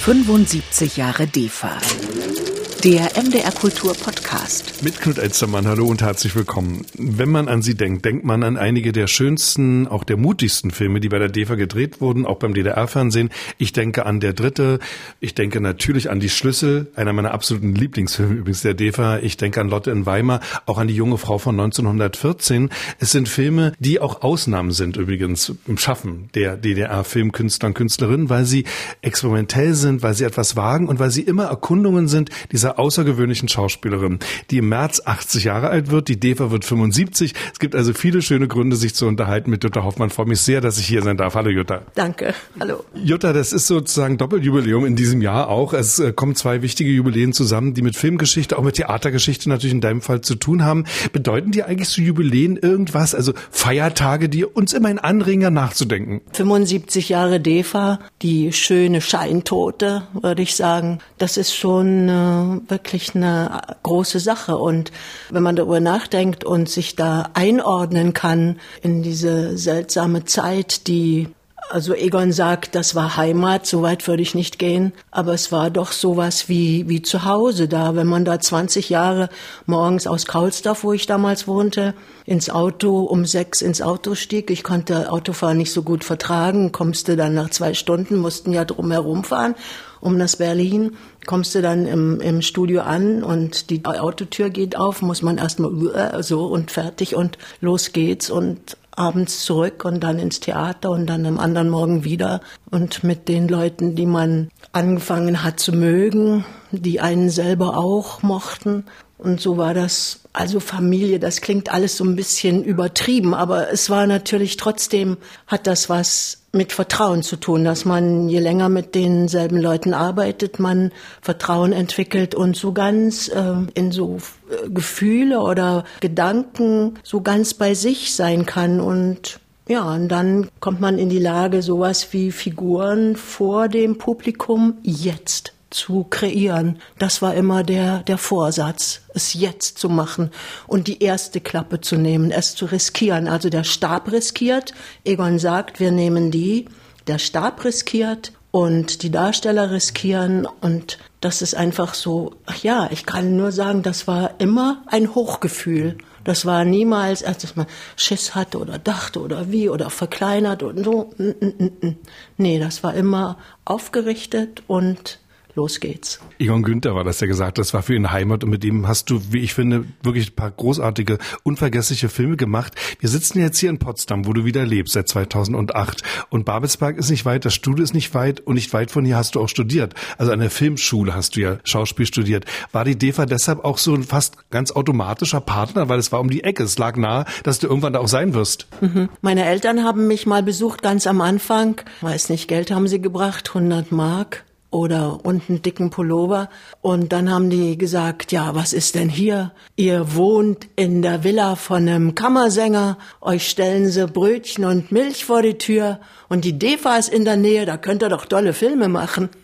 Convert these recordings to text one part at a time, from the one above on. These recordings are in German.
75 Jahre DEFA. Der MDR Kultur Podcast. Mit Knut Elstermann, hallo und herzlich willkommen. Wenn man an sie denkt, denkt man an einige der schönsten, auch der mutigsten Filme, die bei der DEFA gedreht wurden, auch beim DDR-Fernsehen. Ich denke an Der Dritte. Ich denke natürlich an Die Schlüssel, einer meiner absoluten Lieblingsfilme übrigens der DEFA. Ich denke an Lotte in Weimar, auch an Die junge Frau von 1914. Es sind Filme, die auch Ausnahmen sind übrigens im Schaffen der DDR-Filmkünstler und Künstlerinnen, weil sie experimentell sind, weil sie etwas wagen und weil sie immer Erkundungen sind dieser dieser außergewöhnlichen Schauspielerin, die im März 80 Jahre alt wird. Die Deva wird 75. Es gibt also viele schöne Gründe, sich zu unterhalten mit Jutta Hoffmann. Ich freue mich sehr, dass ich hier sein darf. Hallo Jutta. Danke. Hallo. Jutta, das ist sozusagen Doppeljubiläum in diesem Jahr auch. Es äh, kommen zwei wichtige Jubiläen zusammen, die mit Filmgeschichte, auch mit Theatergeschichte natürlich in deinem Fall zu tun haben. Bedeuten die eigentlich so Jubiläen irgendwas? Also Feiertage, die uns immerhin anregen, nachzudenken? 75 Jahre DEFA, die schöne Scheintote, würde ich sagen. Das ist schon äh, wirklich eine große Sache. Und wenn man darüber nachdenkt und sich da einordnen kann in diese seltsame Zeit, die also Egon sagt, das war Heimat, so weit würde ich nicht gehen, aber es war doch sowas wie, wie zu Hause da. Wenn man da 20 Jahre morgens aus Kaulsdorf, wo ich damals wohnte, ins Auto, um sechs ins Auto stieg, ich konnte Autofahren nicht so gut vertragen, kommst du dann nach zwei Stunden, mussten ja drum herumfahren um das Berlin, kommst du dann im, im Studio an und die Autotür geht auf, muss man erstmal so und fertig und los geht's und abends zurück und dann ins Theater und dann am anderen Morgen wieder und mit den Leuten, die man angefangen hat zu mögen, die einen selber auch mochten. Und so war das, also Familie, das klingt alles so ein bisschen übertrieben, aber es war natürlich trotzdem, hat das was mit Vertrauen zu tun, dass man je länger mit denselben Leuten arbeitet, man Vertrauen entwickelt und so ganz äh, in so äh, Gefühle oder Gedanken so ganz bei sich sein kann. Und ja, und dann kommt man in die Lage, sowas wie Figuren vor dem Publikum jetzt zu kreieren. Das war immer der, der Vorsatz, es jetzt zu machen und die erste Klappe zu nehmen, es zu riskieren. Also der Stab riskiert. Egon sagt, wir nehmen die. Der Stab riskiert und die Darsteller riskieren und das ist einfach so, ach ja, ich kann nur sagen, das war immer ein Hochgefühl. Das war niemals, als man Schiss hatte oder dachte oder wie oder verkleinert und so. Nee, das war immer aufgerichtet und los geht's. Egon Günther war das, der gesagt das war für ihn Heimat und mit dem hast du, wie ich finde, wirklich ein paar großartige, unvergessliche Filme gemacht. Wir sitzen jetzt hier in Potsdam, wo du wieder lebst, seit 2008 und Babelsberg ist nicht weit, das Studio ist nicht weit und nicht weit von hier hast du auch studiert. Also an der Filmschule hast du ja Schauspiel studiert. War die DEFA deshalb auch so ein fast ganz automatischer Partner, weil es war um die Ecke, es lag nahe, dass du irgendwann da auch sein wirst? Mhm. Meine Eltern haben mich mal besucht, ganz am Anfang. Weiß nicht, Geld haben sie gebracht, 100 Mark oder und einen dicken Pullover. Und dann haben die gesagt, ja, was ist denn hier? Ihr wohnt in der Villa von einem Kammersänger, euch stellen sie Brötchen und Milch vor die Tür und die Defa ist in der Nähe, da könnt ihr doch tolle Filme machen.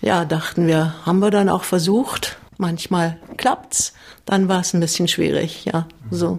Ja, dachten wir, haben wir dann auch versucht. Manchmal klappt's, dann war es ein bisschen schwierig, ja, so,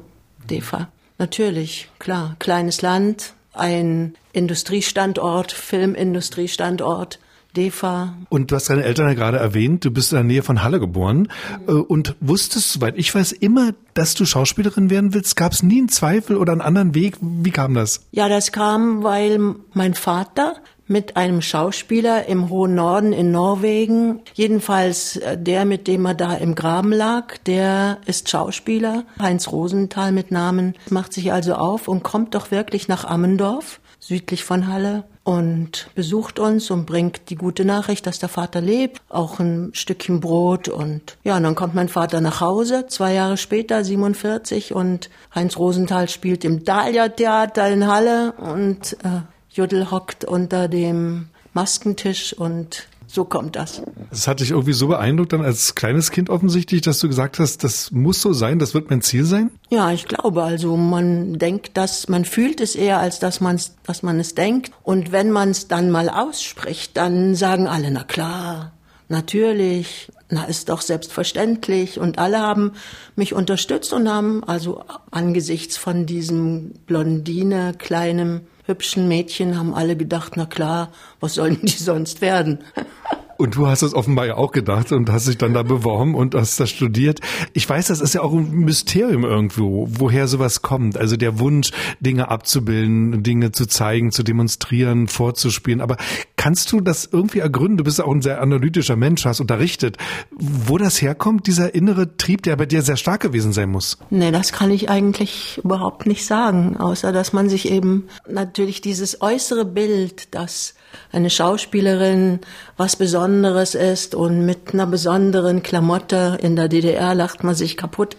Defa. Natürlich, klar, kleines Land, ein Industriestandort, Filmindustriestandort, DEFA. Und du hast deine Eltern ja gerade erwähnt, du bist in der Nähe von Halle geboren mhm. und wusstest, soweit ich weiß, immer, dass du Schauspielerin werden willst. Gab es nie einen Zweifel oder einen anderen Weg? Wie kam das? Ja, das kam, weil mein Vater mit einem Schauspieler im hohen Norden in Norwegen. Jedenfalls äh, der, mit dem er da im Graben lag, der ist Schauspieler. Heinz Rosenthal mit Namen. Macht sich also auf und kommt doch wirklich nach Ammendorf, südlich von Halle und besucht uns und bringt die gute Nachricht, dass der Vater lebt, auch ein Stückchen Brot und ja, und dann kommt mein Vater nach Hause, zwei Jahre später, 47 und Heinz Rosenthal spielt im Dahlia Theater in Halle und äh, Juddel hockt unter dem Maskentisch und so kommt das. Das hat dich irgendwie so beeindruckt dann als kleines Kind offensichtlich, dass du gesagt hast, das muss so sein, das wird mein Ziel sein? Ja, ich glaube, also man denkt das, man fühlt es eher, als dass man es, dass man es denkt. Und wenn man es dann mal ausspricht, dann sagen alle, na klar, natürlich, na ist doch selbstverständlich. Und alle haben mich unterstützt und haben also angesichts von diesem Blondine, kleinem hübschen Mädchen haben alle gedacht, na klar, was sollen die sonst werden? Und du hast es offenbar ja auch gedacht und hast dich dann da beworben und hast das studiert. Ich weiß, das ist ja auch ein Mysterium irgendwo, woher sowas kommt. Also der Wunsch, Dinge abzubilden, Dinge zu zeigen, zu demonstrieren, vorzuspielen. Aber kannst du das irgendwie ergründen? Du bist auch ein sehr analytischer Mensch, hast unterrichtet. Wo das herkommt, dieser innere Trieb, der bei dir sehr stark gewesen sein muss? Nee, das kann ich eigentlich überhaupt nicht sagen, außer dass man sich eben natürlich dieses äußere Bild, dass eine Schauspielerin was Besonderes ist und mit einer besonderen Klamotte in der DDR lacht man sich kaputt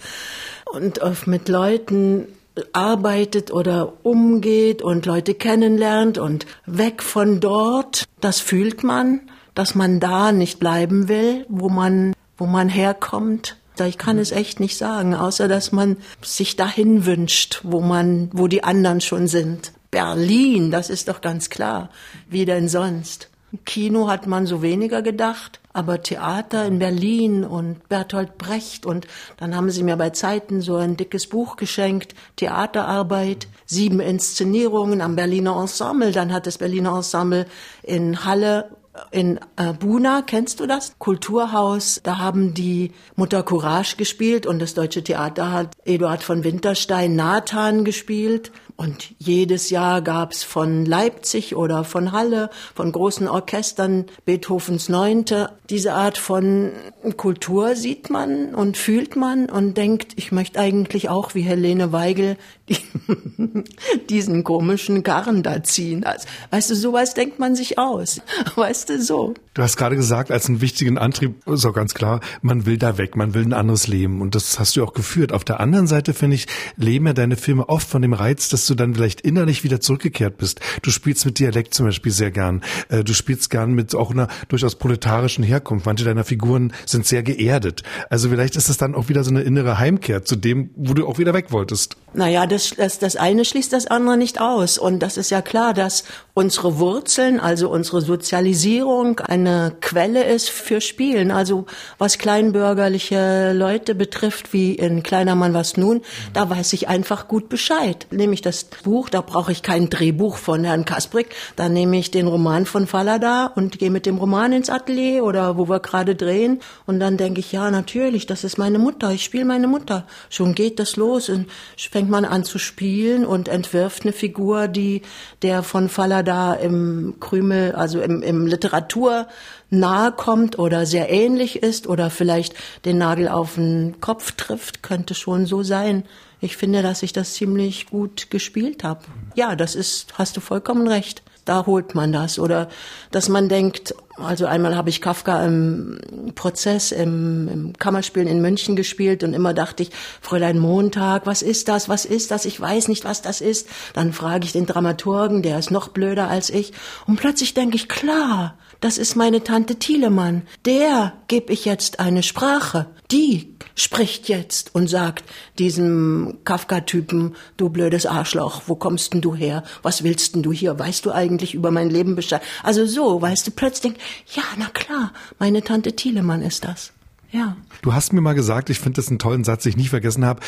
und mit Leuten arbeitet oder umgeht und Leute kennenlernt und weg von dort, das fühlt man, dass man da nicht bleiben will, wo man, wo man herkommt. Ich kann es echt nicht sagen, außer dass man sich dahin wünscht, wo man, wo die anderen schon sind. Berlin, das ist doch ganz klar. Wie denn sonst? Kino hat man so weniger gedacht, aber Theater in Berlin und Bertolt Brecht und dann haben sie mir bei Zeiten so ein dickes Buch geschenkt, Theaterarbeit, sieben Inszenierungen am Berliner Ensemble, dann hat das Berliner Ensemble in Halle in äh, Buna, kennst du das? Kulturhaus, da haben die Mutter Courage gespielt und das Deutsche Theater hat Eduard von Winterstein Nathan gespielt. Und jedes Jahr gab's von Leipzig oder von Halle, von großen Orchestern, Beethovens Neunte. Diese Art von Kultur sieht man und fühlt man und denkt, ich möchte eigentlich auch wie Helene Weigel diesen komischen Karren da ziehen. Also, weißt du, sowas denkt man sich aus. Weißt du, so. Du hast gerade gesagt, als einen wichtigen Antrieb ist auch ganz klar, man will da weg, man will ein anderes Leben. Und das hast du auch geführt. Auf der anderen Seite, finde ich, leben ja deine Filme oft von dem Reiz, dass du dann vielleicht innerlich wieder zurückgekehrt bist. Du spielst mit Dialekt zum Beispiel sehr gern. Äh, du spielst gern mit auch einer durchaus proletarischen Herkunft. Manche deiner Figuren sind sehr geerdet. Also vielleicht ist es dann auch wieder so eine innere Heimkehr zu dem, wo du auch wieder weg wolltest. Naja, das, das, das eine schließt das andere nicht aus. Und das ist ja klar, dass unsere Wurzeln, also unsere Sozialisierung, eine Quelle ist für Spielen. Also was kleinbürgerliche Leute betrifft, wie in Kleiner Mann was nun, da weiß ich einfach gut Bescheid. Nehme ich das Buch, da brauche ich kein Drehbuch von Herrn Kasprick, da nehme ich den Roman von Fallada und gehe mit dem Roman ins Atelier oder wo wir gerade drehen und dann denke ich, ja natürlich, das ist meine Mutter, ich spiele meine Mutter. Schon geht das los und fängt man an zu spielen und entwirft eine Figur, die der von Fallada im Krümel, also im, im Literatur nahe kommt oder sehr ähnlich ist oder vielleicht den Nagel auf den Kopf trifft, könnte schon so sein. Ich finde, dass ich das ziemlich gut gespielt habe. Ja, das ist, hast du vollkommen recht. Da holt man das. Oder dass man denkt, also einmal habe ich Kafka im Prozess im, im Kammerspielen in München gespielt und immer dachte ich, Fräulein Montag, was ist das, was ist das, ich weiß nicht, was das ist. Dann frage ich den Dramaturgen, der ist noch blöder als ich. Und plötzlich denke ich, klar, das ist meine Tante Thielemann. Der gebe ich jetzt eine Sprache. Die spricht jetzt und sagt diesem Kafka-Typen, du blödes Arschloch, wo kommst denn du her? Was willst denn du hier? Weißt du eigentlich über mein Leben Bescheid? Also so, weißt du, plötzlich, ja, na klar, meine Tante Thielemann ist das. Ja. Du hast mir mal gesagt, ich finde das einen tollen Satz, den ich nie vergessen habe.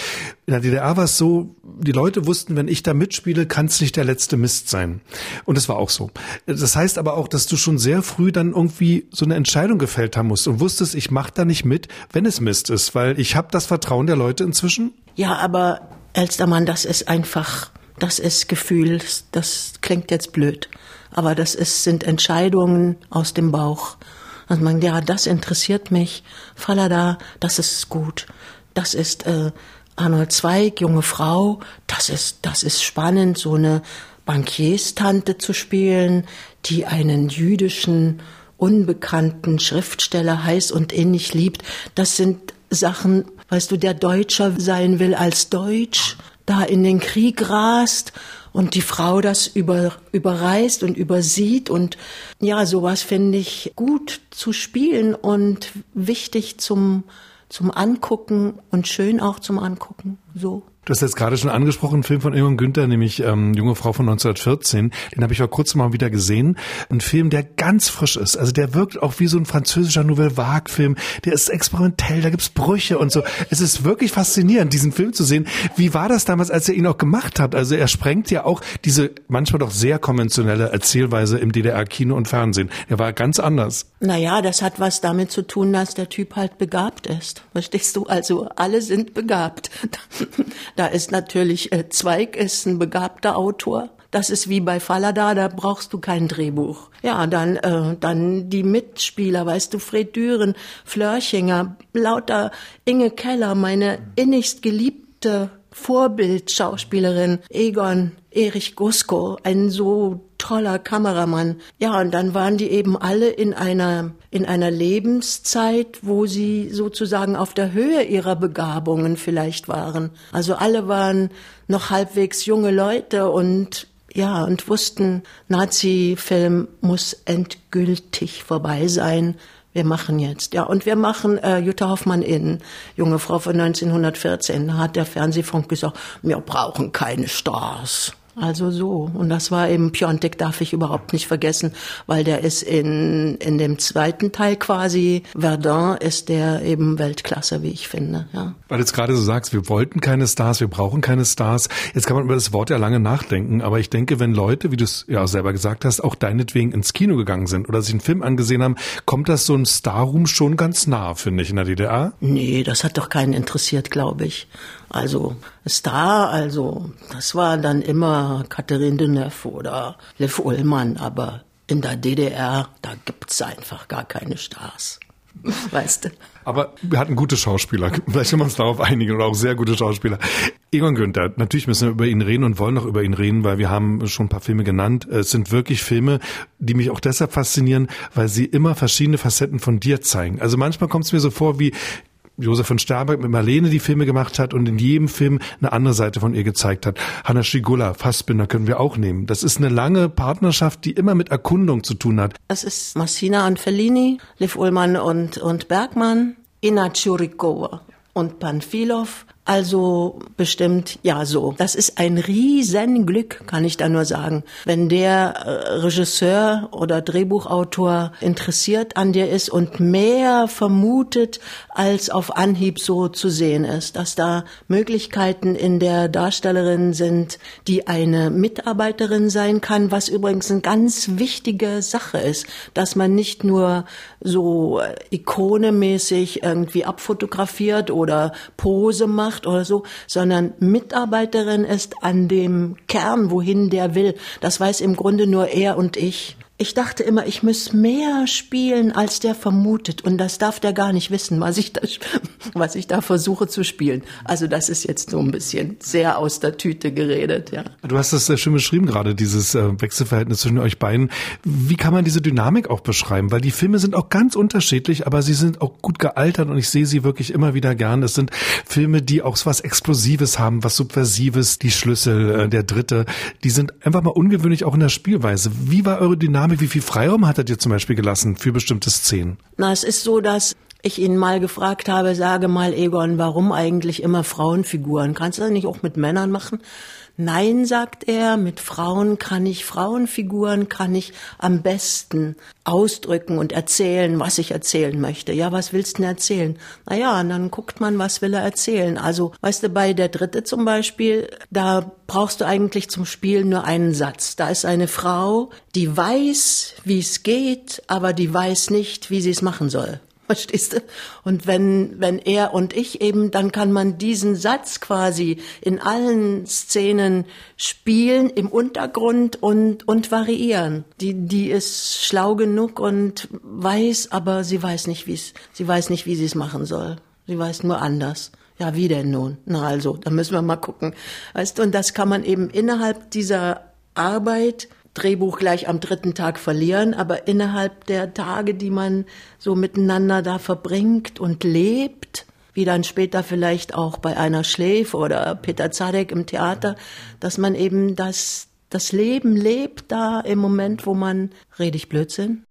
In der DDR war es so, die Leute wussten, wenn ich da mitspiele, kann es nicht der letzte Mist sein. Und es war auch so. Das heißt aber auch, dass du schon sehr früh dann irgendwie so eine Entscheidung gefällt haben musst und wusstest, ich mache da nicht mit, wenn es Mist ist, weil ich habe das Vertrauen der Leute inzwischen. Ja, aber Elstermann, das ist einfach, das ist Gefühl, das klingt jetzt blöd, aber das ist, sind Entscheidungen aus dem Bauch. Und man, ja, das interessiert mich. Fallada, das ist gut. Das ist äh, Arnold Zweig, junge Frau. Das ist, das ist spannend, so eine Bankierstante zu spielen, die einen jüdischen, unbekannten Schriftsteller heiß und innig liebt. Das sind Sachen, weißt du, der Deutscher sein will als Deutsch, da in den Krieg rast und die Frau das über, überreißt und übersieht und ja, sowas finde ich gut zu spielen und wichtig zum, zum Angucken und schön auch zum Angucken, so. Du hast jetzt gerade schon angesprochen, einen Film von Egon Günther, nämlich ähm, Junge Frau von 1914. Den habe ich vor kurzem mal wieder gesehen. Ein Film, der ganz frisch ist. Also der wirkt auch wie so ein französischer Nouvelle Vague-Film. Der ist experimentell, da gibt's Brüche und so. Es ist wirklich faszinierend, diesen Film zu sehen. Wie war das damals, als er ihn auch gemacht hat? Also er sprengt ja auch diese manchmal doch sehr konventionelle Erzählweise im DDR-Kino und Fernsehen. Er war ganz anders. Naja, das hat was damit zu tun, dass der Typ halt begabt ist. Verstehst du? Also alle sind begabt. Da ist natürlich äh, Zweig ist ein begabter Autor. Das ist wie bei Fallada, da brauchst du kein Drehbuch. Ja, dann äh, dann die Mitspieler, weißt du, Fred Düren, Flörchinger, lauter Inge Keller, meine innigst geliebte Vorbildschauspielerin Egon Erich Gusko, ein so toller Kameramann. Ja, und dann waren die eben alle in einer, in einer Lebenszeit, wo sie sozusagen auf der Höhe ihrer Begabungen vielleicht waren. Also alle waren noch halbwegs junge Leute und ja, und wussten, Nazi-Film muss endgültig vorbei sein wir machen jetzt. Ja, und wir machen äh, Jutta Hoffmann in, junge Frau von 1914. Da hat der Fernsehfunk gesagt, wir brauchen keine Stars. Also so. Und das war eben Piontek darf ich überhaupt nicht vergessen, weil der ist in, in dem zweiten Teil quasi, Verdun ist der eben Weltklasse, wie ich finde, ja. Weil du jetzt gerade so sagst, wir wollten keine Stars, wir brauchen keine Stars. Jetzt kann man über das Wort ja lange nachdenken, aber ich denke, wenn Leute, wie du es ja selber gesagt hast, auch deinetwegen ins Kino gegangen sind oder sich einen Film angesehen haben, kommt das so ein Starroom schon ganz nah, finde ich, in der DDR? Nee, das hat doch keinen interessiert, glaube ich. Also Star, also das war dann immer Catherine Deneuve oder Lev Ullmann, aber in der DDR, da gibt's einfach gar keine Stars. Weißt du? Aber wir hatten gute Schauspieler. Vielleicht können wir uns darauf einigen oder auch sehr gute Schauspieler. Egon Günther, natürlich müssen wir über ihn reden und wollen noch über ihn reden, weil wir haben schon ein paar Filme genannt. Es sind wirklich Filme, die mich auch deshalb faszinieren, weil sie immer verschiedene Facetten von dir zeigen. Also manchmal kommt es mir so vor wie, Josef von Starberg mit Marlene die Filme gemacht hat und in jedem Film eine andere Seite von ihr gezeigt hat. Hanna Schigula, Fassbinder können wir auch nehmen. Das ist eine lange Partnerschaft, die immer mit Erkundung zu tun hat. Das ist Massina Anfellini, Liv Ullmann und, und Bergmann, Ina Churikova und Panfilov also bestimmt ja so. Das ist ein Riesenglück, kann ich da nur sagen. Wenn der äh, Regisseur oder Drehbuchautor interessiert an dir ist und mehr vermutet, als auf Anhieb so zu sehen ist, dass da Möglichkeiten in der Darstellerin sind, die eine Mitarbeiterin sein kann, was übrigens eine ganz wichtige Sache ist, dass man nicht nur so äh, ikonemäßig irgendwie abfotografiert oder Pose macht, macht oder so, sondern Mitarbeiterin ist an dem Kern, wohin der will. Das weiß im Grunde nur er und ich. Ich dachte immer, ich muss mehr spielen, als der vermutet. Und das darf der gar nicht wissen, was ich da, was ich da versuche zu spielen. Also das ist jetzt so ein bisschen sehr aus der Tüte geredet, ja. Du hast das sehr schön beschrieben gerade, dieses äh, Wechselverhältnis zwischen euch beiden. Wie kann man diese Dynamik auch beschreiben? Weil die Filme sind auch ganz unterschiedlich, aber sie sind auch gut gealtert und ich sehe sie wirklich immer wieder gern. Es sind Filme, die auch was Explosives haben, was Subversives, die Schlüssel, äh, der Dritte, die sind einfach mal ungewöhnlich auch in der Spielweise. Wie war eure Dynamik? Dynamik, wie viel Freiraum hat er dir zum Beispiel gelassen für bestimmte Szenen? Na, es ist so, dass ich ihn mal gefragt habe, sage mal, Egon, warum eigentlich immer Frauenfiguren? Kannst du das nicht auch mit Männern machen? Nein, sagt er, mit Frauen kann ich, Frauenfiguren kann ich am besten ausdrücken und erzählen, was ich erzählen möchte. Ja, was willst du denn erzählen? Naja, und dann guckt man, was will er erzählen. Also, weißt du, bei der Dritte zum Beispiel, da brauchst du eigentlich zum Spielen nur einen Satz. Da ist eine Frau, die weiß, wie es geht, aber die weiß nicht, wie sie es machen soll. Verstehst du? Und wenn, wenn er und ich eben, dann kann man diesen Satz quasi in allen Szenen spielen, im Untergrund und, und variieren. Die, die ist schlau genug und weiß, aber sie weiß nicht, wie es, sie weiß nicht, wie sie es machen soll. Sie weiß nur anders. Ja, wie denn nun? Na also, da müssen wir mal gucken. Weißt du, und das kann man eben innerhalb dieser Arbeit Drehbuch gleich am dritten Tag verlieren, aber innerhalb der Tage, die man so miteinander da verbringt und lebt, wie dann später vielleicht auch bei einer Schläf oder Peter Zadek im Theater, dass man eben das, das Leben lebt da im Moment, wo man, rede ich Blödsinn?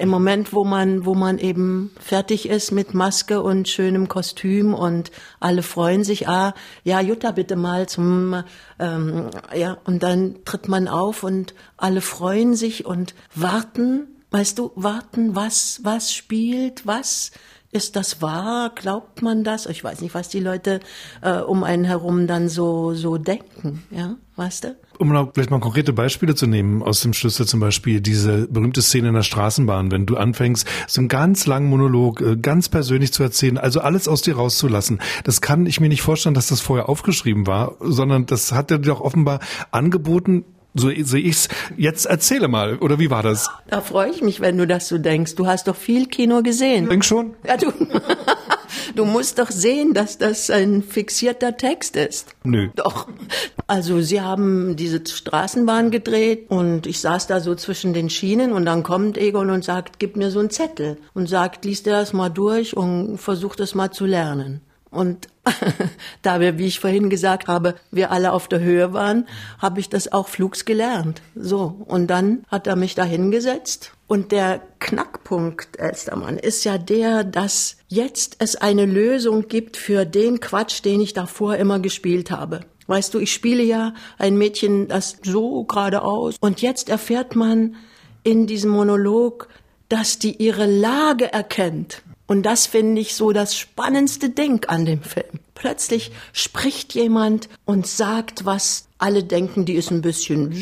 Im Moment, wo man, wo man eben fertig ist mit Maske und schönem Kostüm und alle freuen sich, ah, ja, Jutta, bitte mal zum, ähm, ja, und dann tritt man auf und alle freuen sich und warten, weißt du, warten, was, was spielt, was, ist das wahr? Glaubt man das? Ich weiß nicht, was die Leute äh, um einen herum dann so so denken, ja, weißt du? Um noch vielleicht mal konkrete Beispiele zu nehmen aus dem Schlüssel zum Beispiel diese berühmte Szene in der Straßenbahn, wenn du anfängst, so einen ganz langen Monolog äh, ganz persönlich zu erzählen, also alles aus dir rauszulassen. Das kann ich mir nicht vorstellen, dass das vorher aufgeschrieben war, sondern das hat er dir doch offenbar angeboten so sehe ich's. Jetzt erzähle mal, oder wie war das? Da freue ich mich, wenn du das so denkst. Du hast doch viel Kino gesehen. Denk schon? Ja, du. Du musst doch sehen, dass das ein fixierter Text ist. Nö. Doch. Also sie haben diese Straßenbahn gedreht und ich saß da so zwischen den Schienen und dann kommt Egon und sagt, gib mir so einen Zettel und sagt, liest dir das mal durch und versuch das mal zu lernen. Und da wir, wie ich vorhin gesagt habe, wir alle auf der Höhe waren, habe ich das auch flugs gelernt. So. Und dann hat er mich da hingesetzt. Und der Knackpunkt, Elstermann, ist ja der, dass jetzt es eine Lösung gibt für den Quatsch, den ich davor immer gespielt habe. Weißt du, ich spiele ja ein Mädchen, das so geradeaus. Und jetzt erfährt man in diesem Monolog, dass die ihre Lage erkennt und das finde ich so das spannendste Ding an dem Film. Plötzlich spricht jemand und sagt, was alle denken, die ist ein bisschen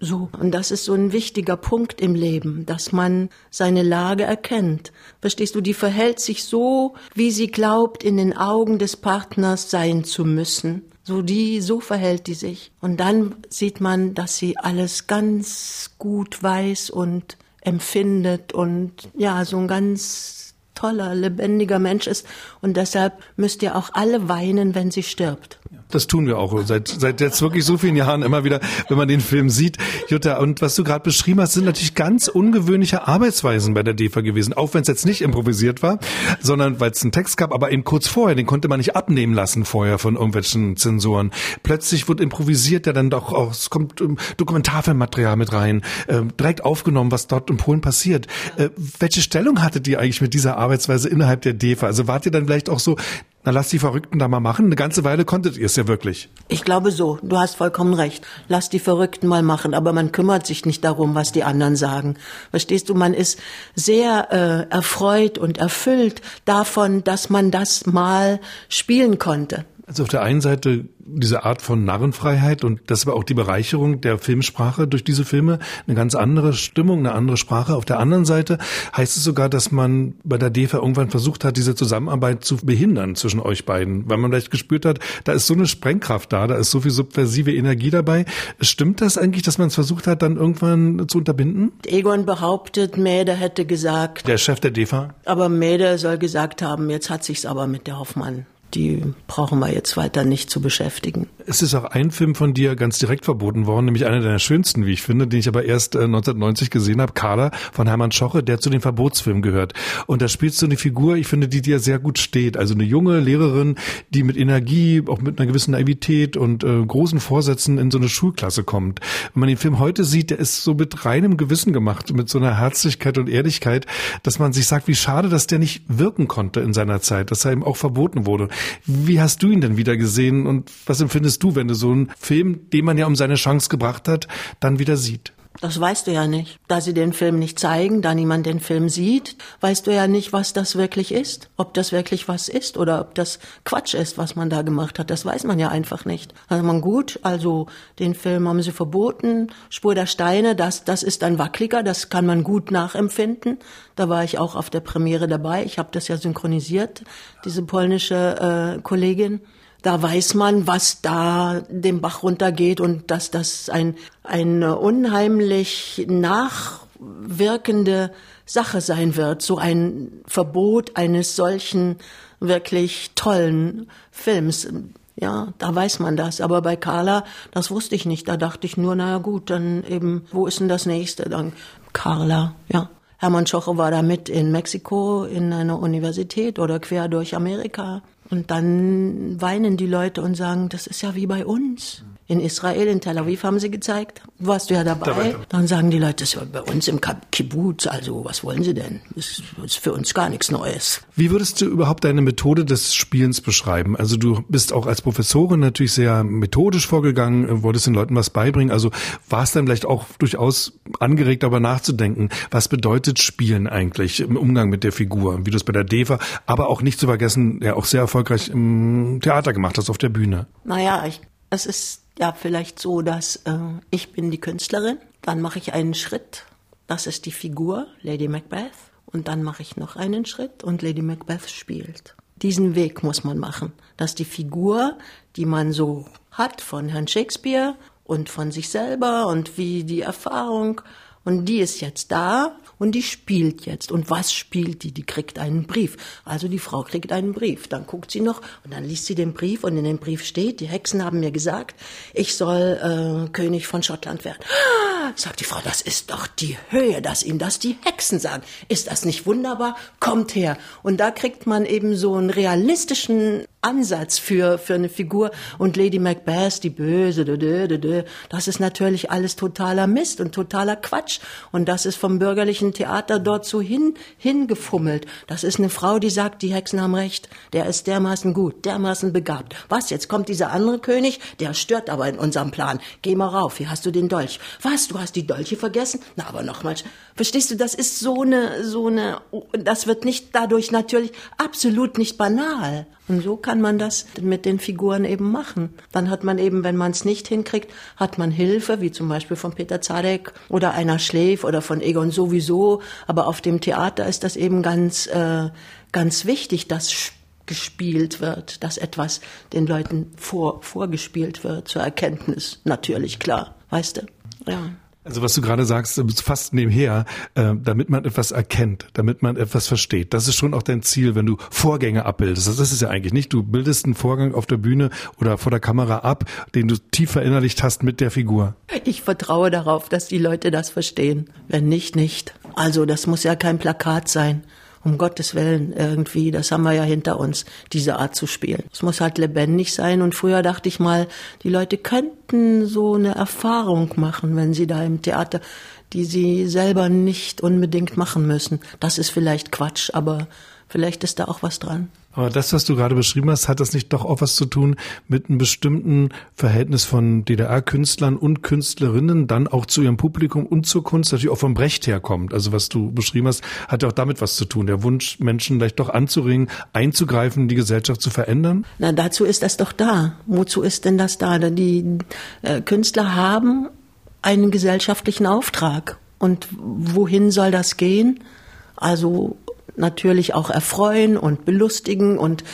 so. Und das ist so ein wichtiger Punkt im Leben, dass man seine Lage erkennt. Verstehst du, die verhält sich so, wie sie glaubt, in den Augen des Partners sein zu müssen. So die, so verhält die sich. Und dann sieht man, dass sie alles ganz gut weiß und empfindet und ja, so ein ganz toller, lebendiger Mensch ist. Und deshalb müsst ihr auch alle weinen, wenn sie stirbt. Das tun wir auch seit, seit jetzt wirklich so vielen Jahren immer wieder, wenn man den Film sieht. Jutta, und was du gerade beschrieben hast, sind natürlich ganz ungewöhnliche Arbeitsweisen bei der DEFA gewesen. Auch wenn es jetzt nicht improvisiert war, sondern weil es einen Text gab, aber eben kurz vorher, den konnte man nicht abnehmen lassen vorher von irgendwelchen Zensoren. Plötzlich wird improvisiert, der dann doch auch, es kommt ähm, Dokumentarfilmmaterial mit rein, äh, direkt aufgenommen, was dort in Polen passiert. Äh, welche Stellung hattet ihr eigentlich mit dieser Arbeitsweise innerhalb der DEFA? Also wart ihr dann vielleicht auch so na, lass die Verrückten da mal machen. Eine ganze Weile konntet ihr es ja wirklich. Ich glaube so. Du hast vollkommen recht. Lass die Verrückten mal machen. Aber man kümmert sich nicht darum, was die anderen sagen. Verstehst du? Man ist sehr äh, erfreut und erfüllt davon, dass man das mal spielen konnte. Also auf der einen Seite diese Art von Narrenfreiheit und das war auch die Bereicherung der Filmsprache durch diese Filme, eine ganz andere Stimmung, eine andere Sprache. Auf der anderen Seite heißt es sogar, dass man bei der DEFA irgendwann versucht hat, diese Zusammenarbeit zu behindern zwischen euch beiden, weil man vielleicht gespürt hat, da ist so eine Sprengkraft da, da ist so viel subversive Energie dabei. Stimmt das eigentlich, dass man es versucht hat, dann irgendwann zu unterbinden? Egon behauptet, Mäder hätte gesagt. Der Chef der DEFA? Aber Mäder soll gesagt haben, jetzt hat sich's aber mit der Hoffmann die brauchen wir jetzt weiter nicht zu beschäftigen. Es ist auch ein Film von dir ganz direkt verboten worden, nämlich einer deiner schönsten, wie ich finde, den ich aber erst 1990 äh, gesehen habe, Carla von Hermann Schoche, der zu den Verbotsfilmen gehört. Und da spielst du eine Figur, ich finde, die dir sehr gut steht. Also eine junge Lehrerin, die mit Energie, auch mit einer gewissen Naivität und äh, großen Vorsätzen in so eine Schulklasse kommt. Wenn man den Film heute sieht, der ist so mit reinem Gewissen gemacht, mit so einer Herzlichkeit und Ehrlichkeit, dass man sich sagt, wie schade, dass der nicht wirken konnte in seiner Zeit, dass er ihm auch verboten wurde. Wie hast du ihn denn wieder gesehen und was empfindest du, wenn du so einen Film, den man ja um seine Chance gebracht hat, dann wieder sieht? Das weißt du ja nicht. Da sie den Film nicht zeigen, da niemand den Film sieht, weißt du ja nicht, was das wirklich ist. Ob das wirklich was ist oder ob das Quatsch ist, was man da gemacht hat. Das weiß man ja einfach nicht. Also man gut, also den Film haben sie verboten. Spur der Steine, das, das ist ein wackeliger, das kann man gut nachempfinden. Da war ich auch auf der Premiere dabei. Ich habe das ja synchronisiert, diese polnische äh, Kollegin da weiß man, was da den Bach runtergeht und dass das ein, eine unheimlich nachwirkende Sache sein wird, so ein Verbot eines solchen wirklich tollen Films. Ja, da weiß man das. Aber bei Carla, das wusste ich nicht. Da dachte ich nur, naja gut, dann eben, wo ist denn das nächste? Dann Carla, ja. Hermann Schoche war da mit in Mexiko in einer Universität oder quer durch Amerika. Und dann weinen die Leute und sagen, das ist ja wie bei uns. In Israel, in Tel Aviv haben sie gezeigt. Warst du ja dabei. dabei. Dann sagen die Leute, das ist bei uns im Kibbutz, also was wollen sie denn? Das ist für uns gar nichts Neues. Wie würdest du überhaupt deine Methode des Spielens beschreiben? Also du bist auch als Professorin natürlich sehr methodisch vorgegangen, wolltest den Leuten was beibringen. Also war es dann vielleicht auch durchaus angeregt, darüber nachzudenken, was bedeutet Spielen eigentlich im Umgang mit der Figur, wie du es bei der DEFA, aber auch nicht zu vergessen, ja auch sehr erfolgreich im Theater gemacht hast, auf der Bühne. Naja, ich, es ist ja vielleicht so, dass äh, ich bin die Künstlerin, dann mache ich einen Schritt, das ist die Figur, Lady Macbeth, und dann mache ich noch einen Schritt und Lady Macbeth spielt. Diesen Weg muss man machen, dass die Figur, die man so hat von Herrn Shakespeare und von sich selber und wie die Erfahrung und die ist jetzt da und die spielt jetzt. Und was spielt die? Die kriegt einen Brief. Also die Frau kriegt einen Brief. Dann guckt sie noch und dann liest sie den Brief und in dem Brief steht, die Hexen haben mir gesagt, ich soll äh, König von Schottland werden. Sagt die Frau, das ist doch die Höhe, dass Ihnen das die Hexen sagen. Ist das nicht wunderbar? Kommt her. Und da kriegt man eben so einen realistischen Ansatz für, für eine Figur. Und Lady Macbeth, die Böse, das ist natürlich alles totaler Mist und totaler Quatsch. Und das ist vom bürgerlichen Theater dort so hin, hingefummelt. Das ist eine Frau, die sagt, die Hexen haben recht. Der ist dermaßen gut, dermaßen begabt. Was, jetzt kommt dieser andere König? Der stört aber in unserem Plan. Geh mal rauf, hier hast du den Dolch. Was, du hast die Dolche vergessen? Na, aber nochmals. Verstehst du, das ist so eine, so eine, das wird nicht dadurch natürlich absolut nicht banal. Und so kann man das mit den Figuren eben machen. Dann hat man eben, wenn man es nicht hinkriegt, hat man Hilfe, wie zum Beispiel von Peter Zadek oder einer Schläf oder von Egon sowieso. Aber auf dem Theater ist das eben ganz, äh, ganz wichtig, dass gespielt wird, dass etwas den Leuten vor, vorgespielt wird, zur Erkenntnis, natürlich, klar, weißt du? Ja. Also was du gerade sagst, fast nebenher, äh, damit man etwas erkennt, damit man etwas versteht. Das ist schon auch dein Ziel, wenn du Vorgänge abbildest. Das ist es ja eigentlich nicht. Du bildest einen Vorgang auf der Bühne oder vor der Kamera ab, den du tief verinnerlicht hast mit der Figur. Ich vertraue darauf, dass die Leute das verstehen. Wenn nicht, nicht. Also das muss ja kein Plakat sein um Gottes Willen irgendwie, das haben wir ja hinter uns, diese Art zu spielen. Es muss halt lebendig sein und früher dachte ich mal, die Leute könnten so eine Erfahrung machen, wenn sie da im Theater, die sie selber nicht unbedingt machen müssen. Das ist vielleicht Quatsch, aber vielleicht ist da auch was dran. Aber das, was du gerade beschrieben hast, hat das nicht doch auch was zu tun mit einem bestimmten Verhältnis von DDR-Künstlern und Künstlerinnen, dann auch zu ihrem Publikum und zur Kunst, natürlich auch vom Brecht herkommt. Also was du beschrieben hast, hat ja auch damit was zu tun. Der Wunsch, Menschen vielleicht doch anzuregen, einzugreifen, die Gesellschaft zu verändern? Na, dazu ist das doch da. Wozu ist denn das da? Die äh, Künstler haben einen gesellschaftlichen Auftrag. Und wohin soll das gehen? Also natürlich auch erfreuen und belustigen und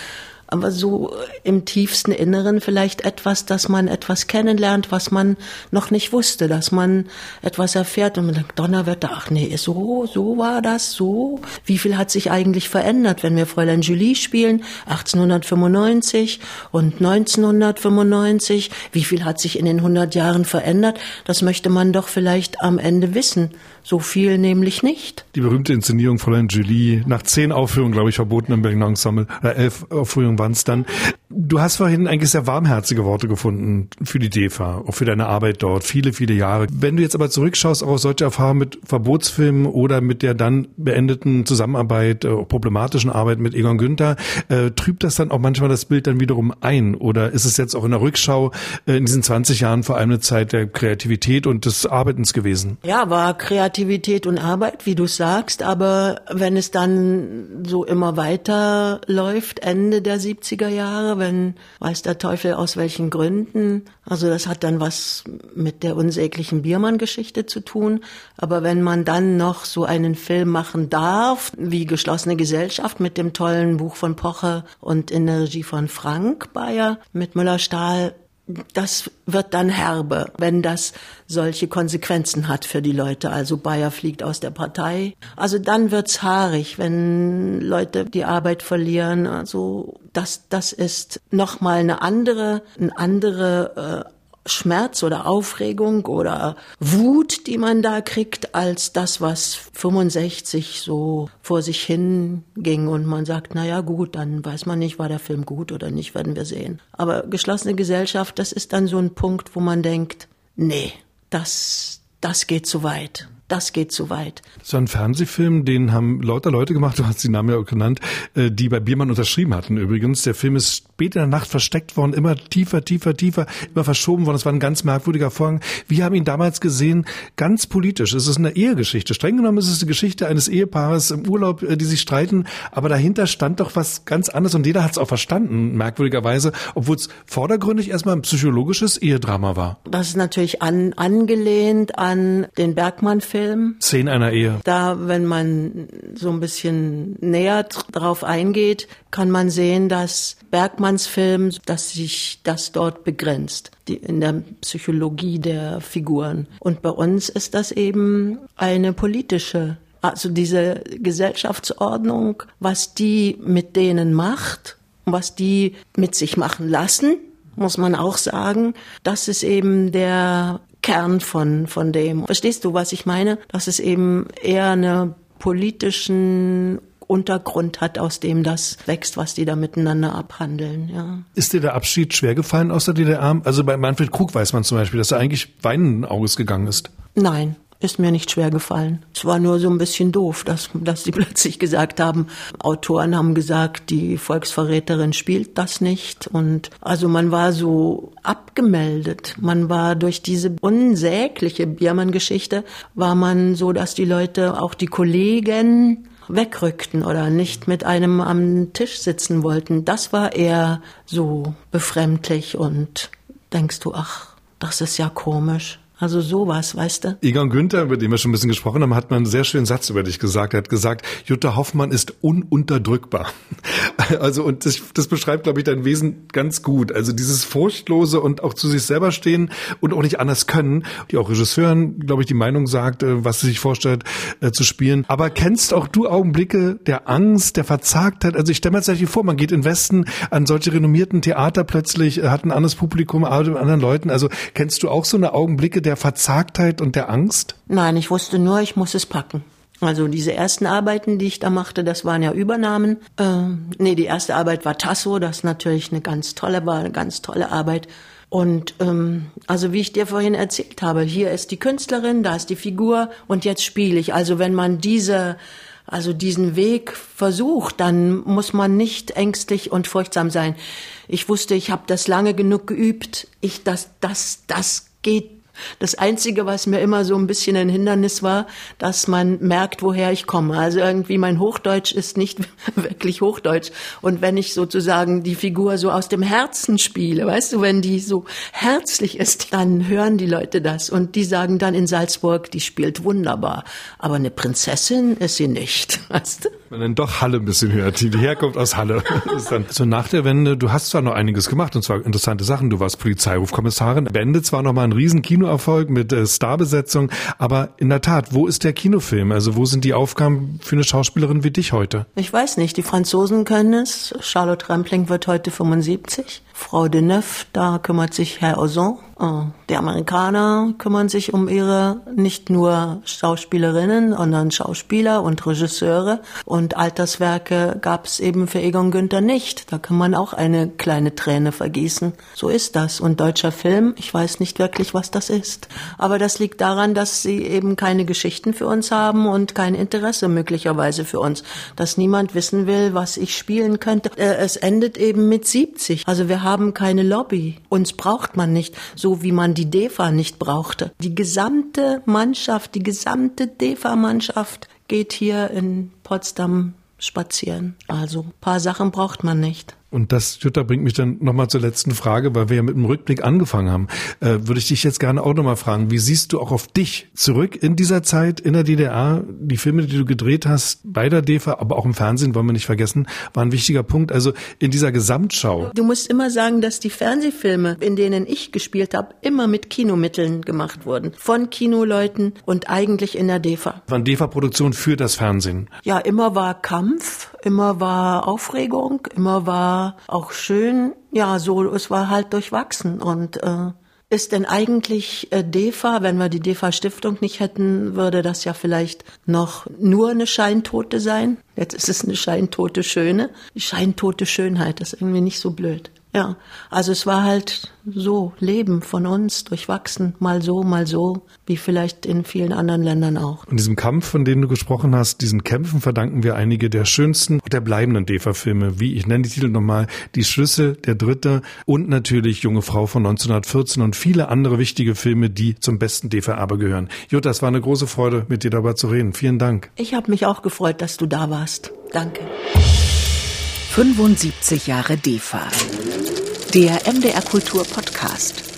aber so im tiefsten Inneren vielleicht etwas, dass man etwas kennenlernt, was man noch nicht wusste, dass man etwas erfährt und man denkt, Donnerwetter, ach nee, so, so war das, so. Wie viel hat sich eigentlich verändert, wenn wir Fräulein Julie spielen, 1895 und 1995, wie viel hat sich in den 100 Jahren verändert? Das möchte man doch vielleicht am Ende wissen. So viel nämlich nicht. Die berühmte Inszenierung Fräulein Julie, nach zehn Aufführungen, glaube ich, verboten im Berliner Ensemble, oder elf Aufführungen waren es dann. Du hast vorhin eigentlich sehr warmherzige Worte gefunden für die DEFA, auch für deine Arbeit dort, viele, viele Jahre. Wenn du jetzt aber zurückschaust, auch auf solche Erfahrungen mit Verbotsfilmen oder mit der dann beendeten Zusammenarbeit, äh, problematischen Arbeit mit Egon Günther, äh, trübt das dann auch manchmal das Bild dann wiederum ein? Oder ist es jetzt auch in der Rückschau äh, in diesen 20 Jahren vor allem eine Zeit der Kreativität und des Arbeitens gewesen? Ja, war kreativ Kreativität und Arbeit, wie du sagst, aber wenn es dann so immer weiter läuft, Ende der 70er Jahre, wenn weiß der Teufel aus welchen Gründen, also das hat dann was mit der unsäglichen Biermann-Geschichte zu tun, aber wenn man dann noch so einen Film machen darf, wie Geschlossene Gesellschaft mit dem tollen Buch von Poche und in der Regie von Frank Bayer mit Müller-Stahl, das wird dann herbe, wenn das solche Konsequenzen hat für die Leute. Also Bayer fliegt aus der Partei. Also dann wird's haarig, wenn Leute die Arbeit verlieren. Also das, das ist nochmal eine andere, eine andere Schmerz oder Aufregung oder Wut, die man da kriegt, als das, was 65 so vor sich hin ging und man sagt, na ja, gut, dann weiß man nicht, war der Film gut oder nicht, werden wir sehen. Aber geschlossene Gesellschaft, das ist dann so ein Punkt, wo man denkt, nee, das, das geht zu weit das geht zu weit. So ein Fernsehfilm, den haben lauter Leute gemacht, du hast die Namen ja auch genannt, äh, die bei Biermann unterschrieben hatten übrigens. Der Film ist spät in der Nacht versteckt worden, immer tiefer, tiefer, tiefer, immer verschoben worden. Es war ein ganz merkwürdiger Vorgang. Wir haben ihn damals gesehen, ganz politisch. Es ist eine Ehegeschichte. Streng genommen ist es die Geschichte eines Ehepaares im Urlaub, äh, die sich streiten, aber dahinter stand doch was ganz anderes und jeder hat es auch verstanden, merkwürdigerweise, obwohl es vordergründig erstmal ein psychologisches Ehedrama war. Das ist natürlich an, angelehnt an den Bergmann-Film Film. Szenen einer Ehe. Da, wenn man so ein bisschen näher drauf eingeht, kann man sehen, dass Bergmanns Film, dass sich das dort begrenzt, die, in der Psychologie der Figuren. Und bei uns ist das eben eine politische also diese Gesellschaftsordnung, was die mit denen macht, was die mit sich machen lassen, muss man auch sagen, das ist eben der Kern von, von dem. Verstehst du, was ich meine? Dass es eben eher eine politischen Untergrund hat, aus dem das wächst, was die da miteinander abhandeln. Ja. Ist dir der Abschied schwer gefallen aus der DDR? Also bei Manfred Krug weiß man zum Beispiel, dass er eigentlich weinenden Auges gegangen ist. Nein, ist mir nicht schwer gefallen. Es war nur so ein bisschen doof, dass, dass sie plötzlich gesagt haben, Autoren haben gesagt, die Volksverräterin spielt das nicht. Und also man war so abgemeldet. Man war durch diese unsägliche Biermann-Geschichte, war man so, dass die Leute, auch die Kollegen, wegrückten oder nicht mit einem am Tisch sitzen wollten. Das war eher so befremdlich und denkst du, ach, das ist ja komisch. Also sowas, weißt du? Egon Günther, über den wir schon ein bisschen gesprochen haben, hat mal einen sehr schönen Satz über dich gesagt. Er hat gesagt, Jutta Hoffmann ist ununterdrückbar. Also, und das, das beschreibt, glaube ich, dein Wesen ganz gut. Also dieses Furchtlose und auch zu sich selber stehen und auch nicht anders können, die auch Regisseuren, glaube ich, die Meinung sagt, äh, was sie sich vorstellt, äh, zu spielen. Aber kennst auch du Augenblicke der Angst, der Verzagtheit? Also ich stelle mir tatsächlich vor, man geht in Westen an solche renommierten Theater plötzlich, äh, hat ein anderes Publikum, arbeitet mit anderen Leuten. Also kennst du auch so eine Augenblicke der Verzagtheit und der Angst? Nein, ich wusste nur, ich muss es packen. Also diese ersten Arbeiten, die ich da machte, das waren ja Übernahmen. Ähm, nee, die erste Arbeit war Tasso, das natürlich eine ganz tolle war, eine ganz tolle Arbeit. Und ähm, also wie ich dir vorhin erzählt habe, hier ist die Künstlerin, da ist die Figur und jetzt spiele ich. Also wenn man diese also diesen Weg versucht, dann muss man nicht ängstlich und furchtsam sein. Ich wusste, ich habe das lange genug geübt. Ich das das das geht das Einzige, was mir immer so ein bisschen ein Hindernis war, dass man merkt, woher ich komme. Also irgendwie mein Hochdeutsch ist nicht wirklich Hochdeutsch. Und wenn ich sozusagen die Figur so aus dem Herzen spiele, weißt du, wenn die so herzlich ist, dann hören die Leute das. Und die sagen dann in Salzburg, die spielt wunderbar. Aber eine Prinzessin ist sie nicht, weißt du? Man dann doch Halle ein bisschen hört, die herkommt aus Halle. so nach der Wende, du hast zwar noch einiges gemacht und zwar interessante Sachen. Du warst Polizeirufkommissarin. Wende zwar noch mal ein riesen Kinoerfolg mit äh, Starbesetzung, aber in der Tat, wo ist der Kinofilm? Also wo sind die Aufgaben für eine Schauspielerin wie dich heute? Ich weiß nicht. Die Franzosen können es. Charlotte Rampling wird heute 75. Frau Deneuve, da kümmert sich Herr Ozon. Oh, die Amerikaner kümmern sich um ihre nicht nur Schauspielerinnen, sondern Schauspieler und Regisseure. Und Alterswerke gab es eben für Egon Günther nicht. Da kann man auch eine kleine Träne vergießen. So ist das. Und deutscher Film, ich weiß nicht wirklich, was das ist. Aber das liegt daran, dass sie eben keine Geschichten für uns haben und kein Interesse möglicherweise für uns. Dass niemand wissen will, was ich spielen könnte. Äh, es endet eben mit 70. Also wir haben keine Lobby. Uns braucht man nicht. So wie man die DEFA nicht brauchte. Die gesamte Mannschaft, die gesamte DEFA-Mannschaft geht hier in Potsdam spazieren. Also ein paar Sachen braucht man nicht. Und das, Jutta, bringt mich dann nochmal zur letzten Frage, weil wir ja mit dem Rückblick angefangen haben. Äh, würde ich dich jetzt gerne auch nochmal fragen, wie siehst du auch auf dich zurück in dieser Zeit in der DDR? Die Filme, die du gedreht hast, bei der DEFA, aber auch im Fernsehen, wollen wir nicht vergessen, war ein wichtiger Punkt. Also in dieser Gesamtschau. Du musst immer sagen, dass die Fernsehfilme, in denen ich gespielt habe, immer mit Kinomitteln gemacht wurden. Von Kinoleuten und eigentlich in der DEFA. Waren DEFA-Produktion für das Fernsehen? Ja, immer war Kampf, immer war Aufregung, immer war auch schön. Ja, so, es war halt durchwachsen und äh, ist denn eigentlich äh, DEFA? Wenn wir die DEFA-Stiftung nicht hätten, würde das ja vielleicht noch nur eine Scheintote sein. Jetzt ist es eine scheintote Schöne. Die scheintote Schönheit ist irgendwie nicht so blöd. Ja, also es war halt so Leben von uns durchwachsen, mal so, mal so, wie vielleicht in vielen anderen Ländern auch. Und diesem Kampf, von dem du gesprochen hast, diesen Kämpfen verdanken wir einige der schönsten und der bleibenden DEFA-Filme, wie ich nenne die Titel nochmal, Die Schlüssel, Der Dritte und natürlich Junge Frau von 1914 und viele andere wichtige Filme, die zum besten DEFA-Erbe gehören. Jutta, es war eine große Freude, mit dir darüber zu reden. Vielen Dank. Ich habe mich auch gefreut, dass du da warst. Danke. 75 Jahre DEFA. Der MDR Kultur Podcast.